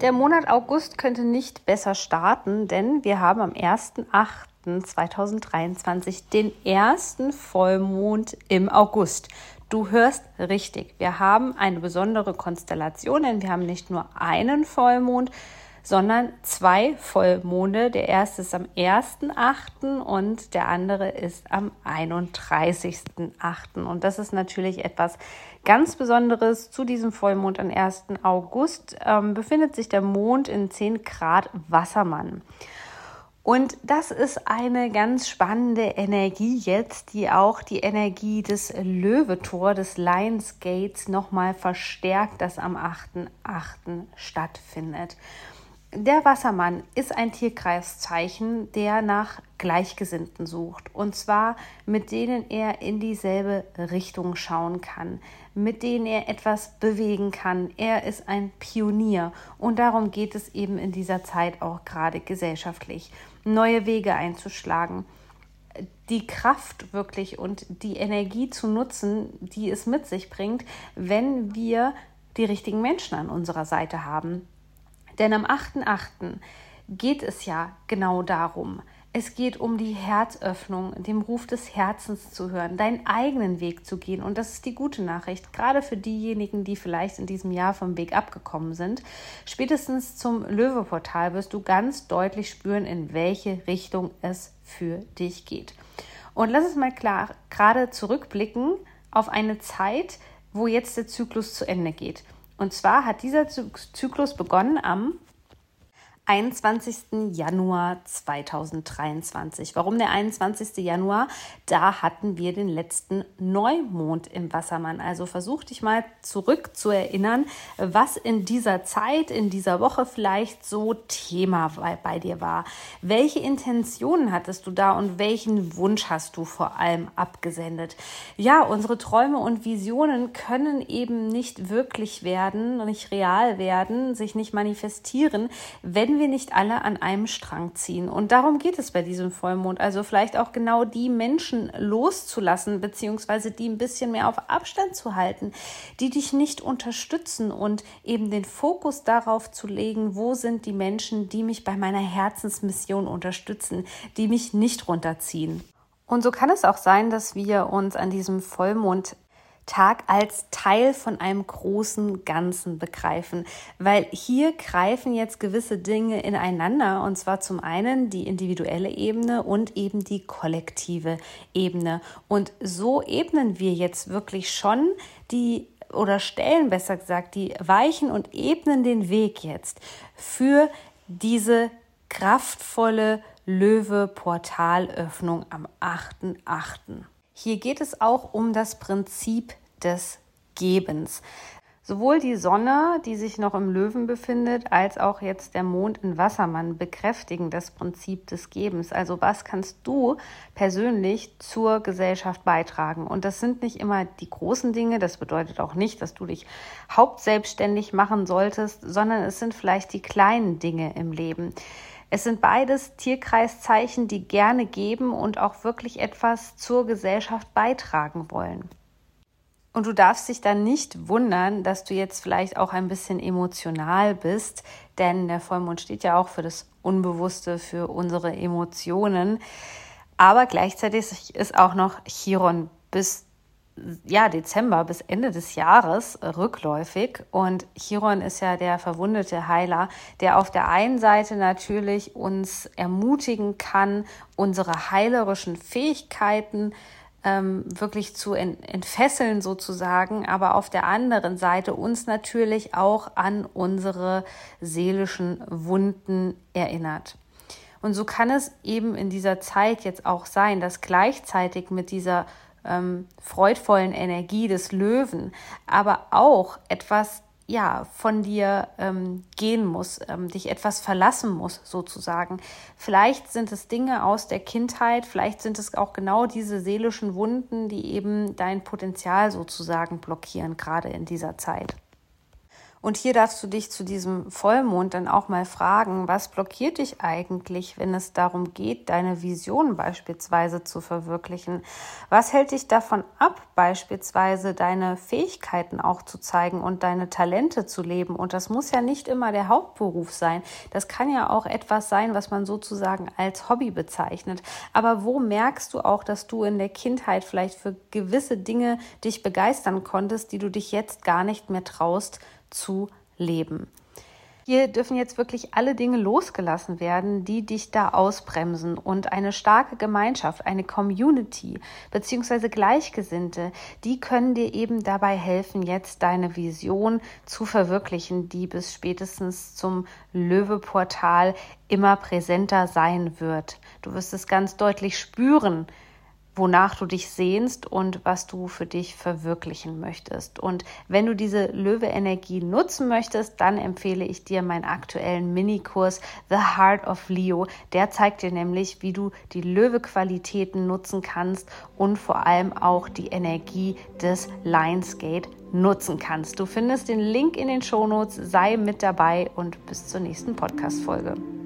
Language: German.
Der Monat August könnte nicht besser starten, denn wir haben am 1.8.2023 den ersten Vollmond im August. Du hörst richtig. Wir haben eine besondere Konstellation, denn wir haben nicht nur einen Vollmond, sondern zwei Vollmonde. Der erste ist am 1.8. und der andere ist am 31.8. Und das ist natürlich etwas ganz Besonderes. Zu diesem Vollmond am 1. August ähm, befindet sich der Mond in 10 Grad Wassermann. Und das ist eine ganz spannende Energie jetzt, die auch die Energie des Löwetor, des Lionsgates nochmal verstärkt, das am 8.8. stattfindet. Der Wassermann ist ein Tierkreiszeichen, der nach Gleichgesinnten sucht. Und zwar mit denen er in dieselbe Richtung schauen kann, mit denen er etwas bewegen kann. Er ist ein Pionier. Und darum geht es eben in dieser Zeit auch gerade gesellschaftlich, neue Wege einzuschlagen. Die Kraft wirklich und die Energie zu nutzen, die es mit sich bringt, wenn wir die richtigen Menschen an unserer Seite haben denn am 8.8. geht es ja genau darum. Es geht um die Herzöffnung, dem Ruf des Herzens zu hören, deinen eigenen Weg zu gehen. Und das ist die gute Nachricht, gerade für diejenigen, die vielleicht in diesem Jahr vom Weg abgekommen sind. Spätestens zum Löweportal wirst du ganz deutlich spüren, in welche Richtung es für dich geht. Und lass es mal klar gerade zurückblicken auf eine Zeit, wo jetzt der Zyklus zu Ende geht. Und zwar hat dieser Zyklus begonnen am 21. Januar 2023. Warum der 21. Januar? Da hatten wir den letzten Neumond im Wassermann. Also versuch dich mal zurück zu erinnern, was in dieser Zeit, in dieser Woche vielleicht so Thema bei, bei dir war. Welche Intentionen hattest du da und welchen Wunsch hast du vor allem abgesendet? Ja, unsere Träume und Visionen können eben nicht wirklich werden, nicht real werden, sich nicht manifestieren, wenn wir nicht alle an einem Strang ziehen. Und darum geht es bei diesem Vollmond. Also vielleicht auch genau die Menschen loszulassen, beziehungsweise die ein bisschen mehr auf Abstand zu halten, die dich nicht unterstützen und eben den Fokus darauf zu legen, wo sind die Menschen, die mich bei meiner Herzensmission unterstützen, die mich nicht runterziehen. Und so kann es auch sein, dass wir uns an diesem Vollmond Tag als Teil von einem großen Ganzen begreifen, weil hier greifen jetzt gewisse Dinge ineinander. Und zwar zum einen die individuelle Ebene und eben die kollektive Ebene. Und so ebnen wir jetzt wirklich schon die oder stellen besser gesagt die Weichen und ebnen den Weg jetzt für diese kraftvolle Löwe-Portalöffnung am 8.8. Hier geht es auch um das Prinzip des Gebens. Sowohl die Sonne, die sich noch im Löwen befindet, als auch jetzt der Mond in Wassermann bekräftigen das Prinzip des Gebens. Also was kannst du persönlich zur Gesellschaft beitragen? Und das sind nicht immer die großen Dinge, das bedeutet auch nicht, dass du dich hauptselbstständig machen solltest, sondern es sind vielleicht die kleinen Dinge im Leben. Es sind beides Tierkreiszeichen, die gerne geben und auch wirklich etwas zur Gesellschaft beitragen wollen. Und du darfst dich dann nicht wundern, dass du jetzt vielleicht auch ein bisschen emotional bist, denn der Vollmond steht ja auch für das Unbewusste, für unsere Emotionen. Aber gleichzeitig ist auch noch Chiron bis ja, Dezember bis Ende des Jahres äh, rückläufig. Und Chiron ist ja der verwundete Heiler, der auf der einen Seite natürlich uns ermutigen kann, unsere heilerischen Fähigkeiten ähm, wirklich zu entfesseln sozusagen, aber auf der anderen Seite uns natürlich auch an unsere seelischen Wunden erinnert. Und so kann es eben in dieser Zeit jetzt auch sein, dass gleichzeitig mit dieser ähm, freudvollen Energie des Löwen, aber auch etwas ja, von dir ähm, gehen muss, ähm, dich etwas verlassen muss, sozusagen. Vielleicht sind es Dinge aus der Kindheit, vielleicht sind es auch genau diese seelischen Wunden, die eben dein Potenzial sozusagen blockieren, gerade in dieser Zeit. Und hier darfst du dich zu diesem Vollmond dann auch mal fragen, was blockiert dich eigentlich, wenn es darum geht, deine Vision beispielsweise zu verwirklichen? Was hält dich davon ab, beispielsweise deine Fähigkeiten auch zu zeigen und deine Talente zu leben? Und das muss ja nicht immer der Hauptberuf sein. Das kann ja auch etwas sein, was man sozusagen als Hobby bezeichnet. Aber wo merkst du auch, dass du in der Kindheit vielleicht für gewisse Dinge dich begeistern konntest, die du dich jetzt gar nicht mehr traust, zu leben. Hier dürfen jetzt wirklich alle Dinge losgelassen werden, die dich da ausbremsen und eine starke Gemeinschaft, eine Community beziehungsweise Gleichgesinnte, die können dir eben dabei helfen, jetzt deine Vision zu verwirklichen, die bis spätestens zum Löweportal immer präsenter sein wird. Du wirst es ganz deutlich spüren, wonach du dich sehnst und was du für dich verwirklichen möchtest. Und wenn du diese Löwe-Energie nutzen möchtest, dann empfehle ich dir meinen aktuellen Minikurs The Heart of Leo. Der zeigt dir nämlich, wie du die Löwe-Qualitäten nutzen kannst und vor allem auch die Energie des Lionsgate nutzen kannst. Du findest den Link in den Shownotes, sei mit dabei und bis zur nächsten Podcast-Folge.